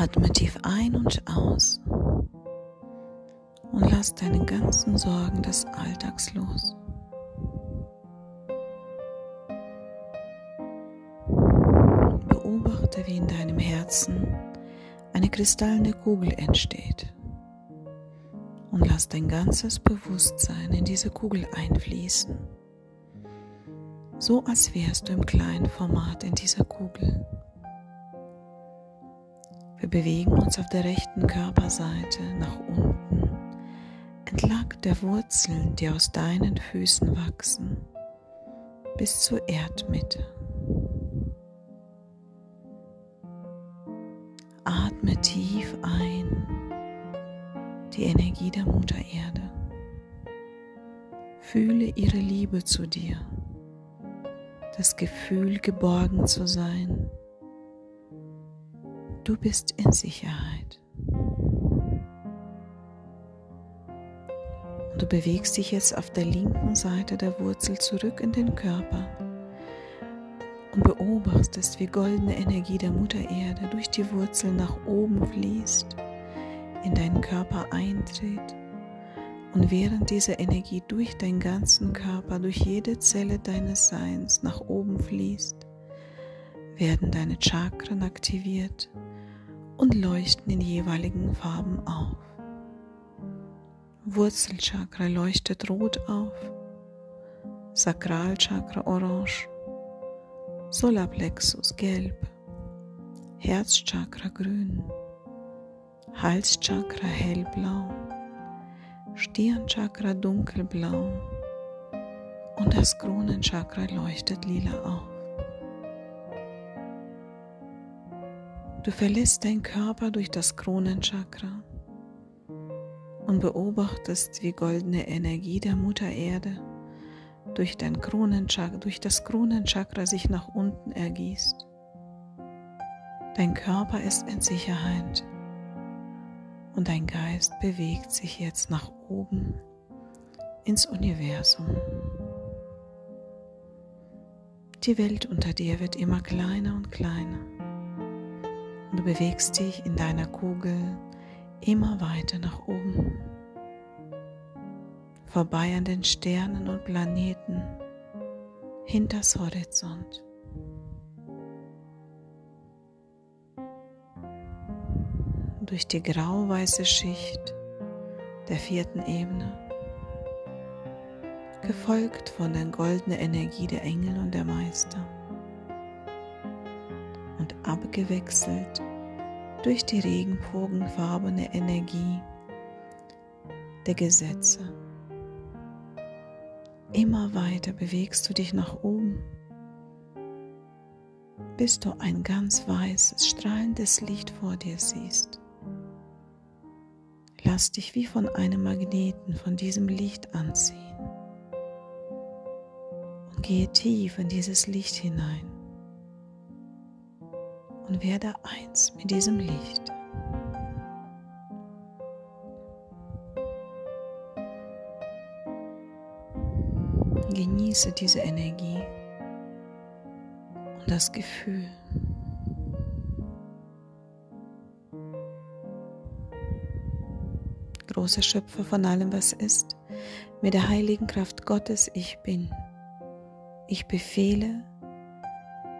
Atme tief ein und aus und lass deine ganzen Sorgen des Alltags los. Beobachte, wie in deinem Herzen eine kristallene Kugel entsteht und lass dein ganzes Bewusstsein in diese Kugel einfließen, so als wärst du im kleinen Format in dieser Kugel. Wir bewegen uns auf der rechten Körperseite nach unten, entlang der Wurzeln, die aus deinen Füßen wachsen, bis zur Erdmitte. Atme tief ein die Energie der Mutter Erde. Fühle ihre Liebe zu dir, das Gefühl, geborgen zu sein. Du bist in Sicherheit. Und du bewegst dich jetzt auf der linken Seite der Wurzel zurück in den Körper und beobachtest, wie goldene Energie der Mutter Erde durch die Wurzel nach oben fließt in deinen Körper eintritt und während diese Energie durch deinen ganzen Körper, durch jede Zelle deines Seins nach oben fließt, werden deine Chakren aktiviert und leuchten in jeweiligen Farben auf. Wurzelchakra leuchtet rot auf, Sakralchakra orange, Solarplexus gelb, Herzchakra grün, Halschakra hellblau, Stirnchakra dunkelblau und das Kronenchakra leuchtet lila auf. Du verlässt deinen Körper durch das Kronenchakra und beobachtest, wie goldene Energie der Mutter Erde durch, dein Kronenchakra, durch das Kronenchakra sich nach unten ergießt. Dein Körper ist in Sicherheit und dein Geist bewegt sich jetzt nach oben ins Universum. Die Welt unter dir wird immer kleiner und kleiner und du bewegst dich in deiner Kugel immer weiter nach oben, vorbei an den Sternen und Planeten, hinters Horizont. durch die grau-weiße Schicht der vierten Ebene, gefolgt von der goldenen Energie der Engel und der Meister abgewechselt durch die regenbogenfarbene Energie der Gesetze. Immer weiter bewegst du dich nach oben, bis du ein ganz weißes, strahlendes Licht vor dir siehst. Lass dich wie von einem Magneten von diesem Licht anziehen und gehe tief in dieses Licht hinein und werde eins mit diesem Licht. Genieße diese Energie und das Gefühl. großer Schöpfer von allem, was ist, mit der heiligen Kraft Gottes ich bin. Ich befehle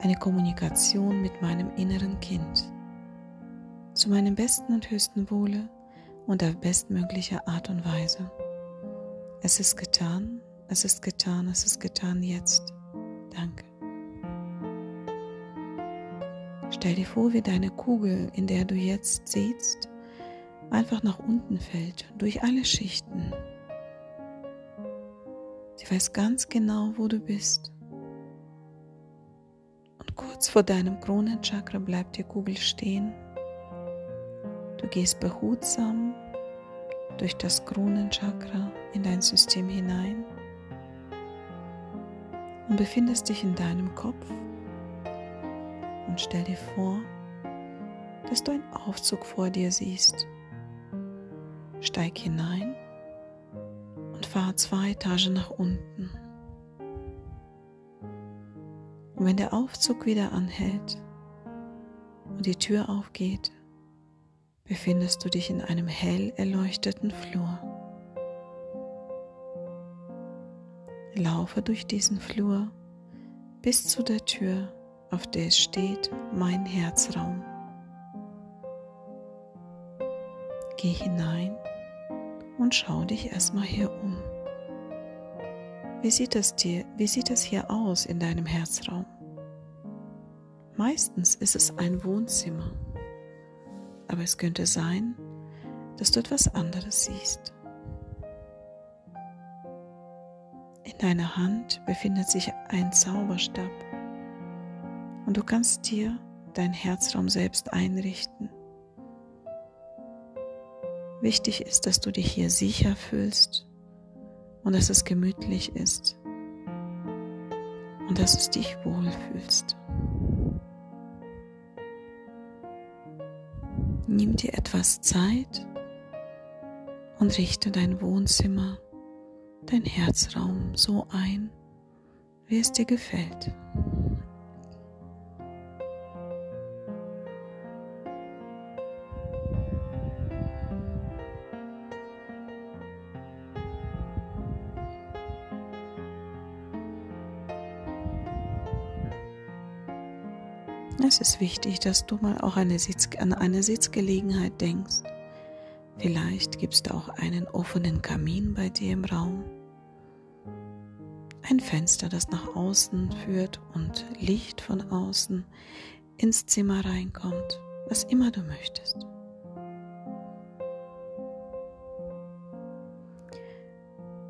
eine Kommunikation mit meinem inneren Kind zu meinem besten und höchsten Wohle und auf bestmögliche Art und Weise. Es ist getan, es ist getan, es ist getan jetzt. Danke. Stell dir vor, wie deine Kugel, in der du jetzt sitzt, einfach nach unten fällt, durch alle Schichten. Sie weiß ganz genau, wo du bist. Kurz vor deinem Kronenchakra bleibt die Kugel stehen. Du gehst behutsam durch das Kronenchakra in dein System hinein und befindest dich in deinem Kopf und stell dir vor, dass du einen Aufzug vor dir siehst Steig hinein und fahr zwei Etagen nach unten. Wenn der Aufzug wieder anhält und die Tür aufgeht, befindest du dich in einem hell erleuchteten Flur. Laufe durch diesen Flur bis zu der Tür, auf der es steht mein Herzraum. Geh hinein und schau dich erstmal hier um. Wie sieht es dir, wie sieht es hier aus in deinem Herzraum? Meistens ist es ein Wohnzimmer, aber es könnte sein, dass du etwas anderes siehst. In deiner Hand befindet sich ein Zauberstab und du kannst dir deinen Herzraum selbst einrichten. Wichtig ist, dass du dich hier sicher fühlst und dass es gemütlich ist und dass du dich wohlfühlst. Nimm dir etwas Zeit und richte dein Wohnzimmer, dein Herzraum so ein, wie es dir gefällt. Es ist wichtig, dass du mal auch eine Sitz, an eine Sitzgelegenheit denkst. Vielleicht gibt es da auch einen offenen Kamin bei dir im Raum. Ein Fenster, das nach außen führt und Licht von außen ins Zimmer reinkommt, was immer du möchtest.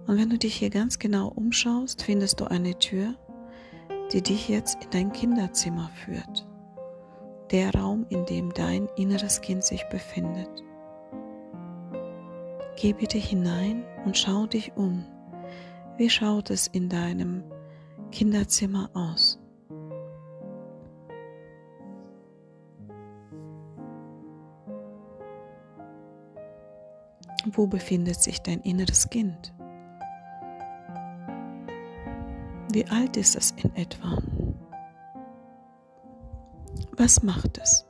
Und wenn du dich hier ganz genau umschaust, findest du eine Tür, die dich jetzt in dein Kinderzimmer führt der Raum, in dem dein inneres Kind sich befindet. Geh bitte hinein und schau dich um. Wie schaut es in deinem Kinderzimmer aus? Wo befindet sich dein inneres Kind? Wie alt ist es in etwa? Was macht es?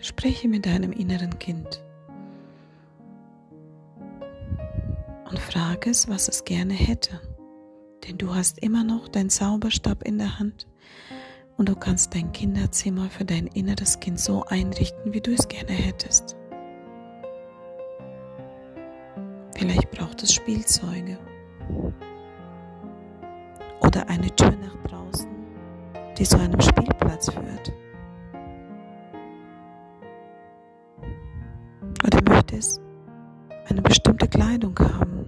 Spreche mit deinem inneren Kind und frage es, was es gerne hätte. Denn du hast immer noch deinen Zauberstab in der Hand und du kannst dein Kinderzimmer für dein inneres Kind so einrichten, wie du es gerne hättest. Vielleicht braucht es Spielzeuge oder eine Tür nach draußen, die zu einem Spielplatz führt. Oder möchte es eine bestimmte Kleidung haben.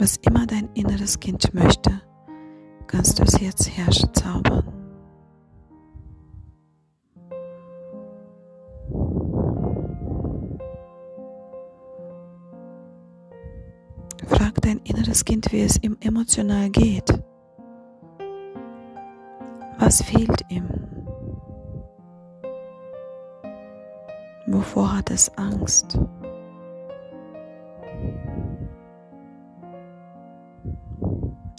Was immer dein inneres Kind möchte, kannst du es jetzt herrschen zaubern. Dein inneres Kind, wie es ihm emotional geht. Was fehlt ihm? Wovor hat es Angst?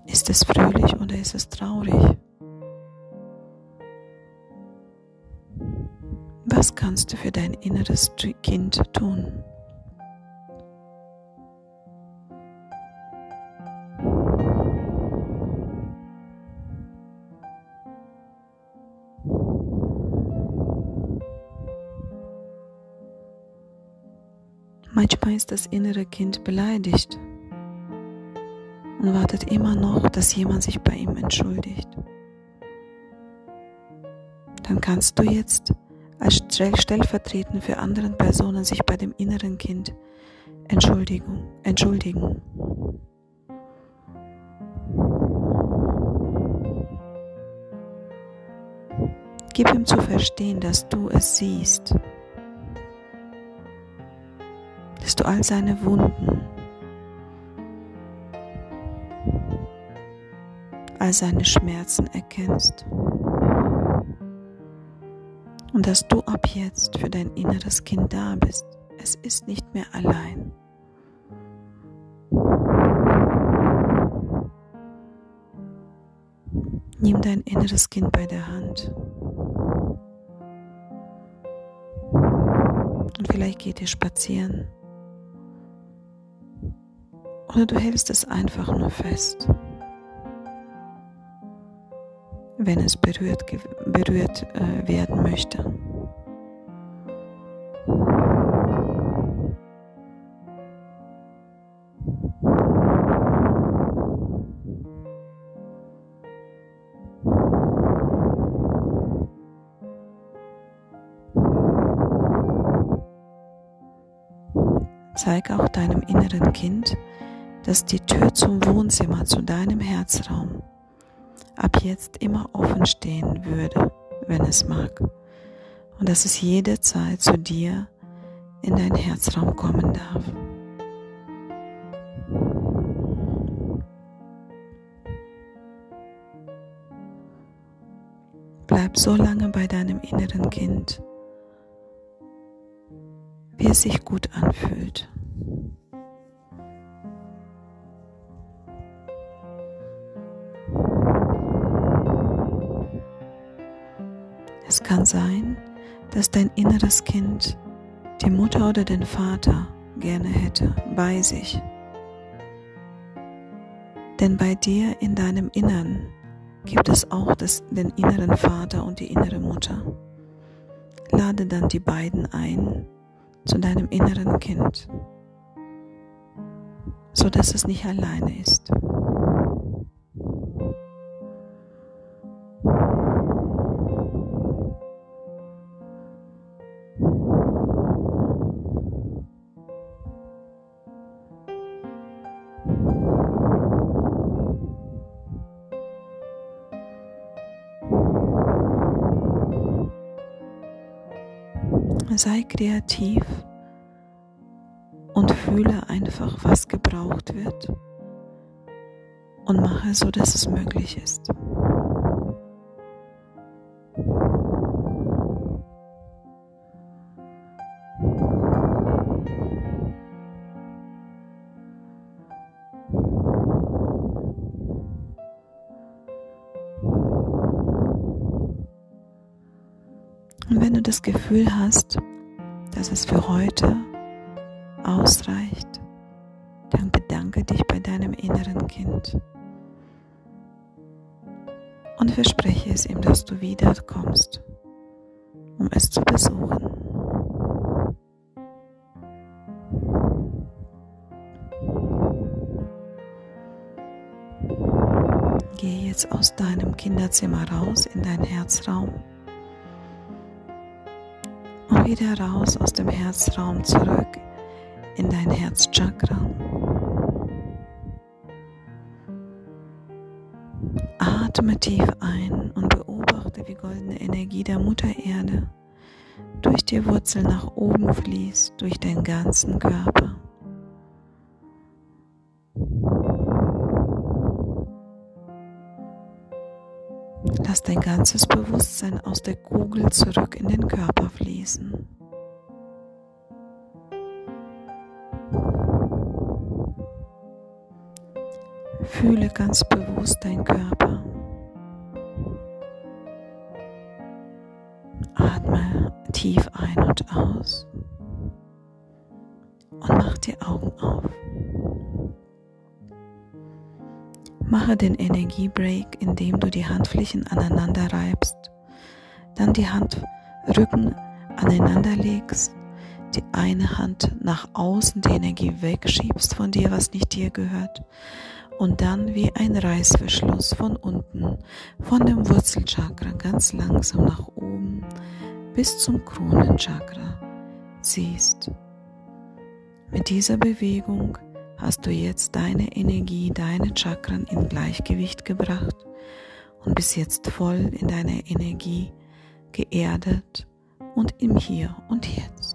Ist es fröhlich oder ist es traurig? Was kannst du für dein inneres Kind tun? Manchmal ist das innere Kind beleidigt und wartet immer noch, dass jemand sich bei ihm entschuldigt. Dann kannst du jetzt als stellvertretend für anderen Personen sich bei dem inneren Kind entschuldigen. entschuldigen. Gib ihm zu verstehen, dass du es siehst dass du all seine Wunden, all seine Schmerzen erkennst und dass du ab jetzt für dein inneres Kind da bist. Es ist nicht mehr allein. Nimm dein inneres Kind bei der Hand. Und vielleicht geht ihr spazieren. Oder du hältst es einfach nur fest. Wenn es berührt, berührt äh, werden möchte. Zeig auch deinem inneren Kind, dass die Tür zum Wohnzimmer, zu deinem Herzraum, ab jetzt immer offen stehen würde, wenn es mag, und dass es jederzeit zu dir in dein Herzraum kommen darf. Bleib so lange bei deinem inneren Kind, wie es sich gut anfühlt. Kann sein, dass dein inneres Kind die Mutter oder den Vater gerne hätte bei sich. Denn bei dir in deinem Innern gibt es auch das, den inneren Vater und die innere Mutter. Lade dann die beiden ein zu deinem inneren Kind, so dass es nicht alleine ist. Sei kreativ und fühle einfach, was gebraucht wird und mache so, dass es möglich ist. Das Gefühl hast, dass es für heute ausreicht, dann bedanke dich bei deinem inneren Kind und verspreche es ihm, dass du wiederkommst, um es zu besuchen. Gehe jetzt aus deinem Kinderzimmer raus in deinen Herzraum wieder raus aus dem Herzraum zurück in dein Herzchakra. Atme tief ein und beobachte, wie goldene Energie der Mutter Erde durch die Wurzel nach oben fließt, durch den ganzen Körper. Dein ganzes Bewusstsein aus der Kugel zurück in den Körper fließen. Fühle ganz bewusst dein Körper. Atme tief ein und aus und mach die Augen auf. Mache den Energiebreak, indem du die Handflächen aneinander reibst, dann die Handrücken aneinander legst, die eine Hand nach außen die Energie wegschiebst von dir, was nicht dir gehört, und dann wie ein Reißverschluss von unten, von dem Wurzelchakra ganz langsam nach oben bis zum Kronenchakra ziehst. Mit dieser Bewegung hast du jetzt deine Energie, deine Chakren in Gleichgewicht gebracht und bist jetzt voll in deiner Energie geerdet und im Hier und Jetzt.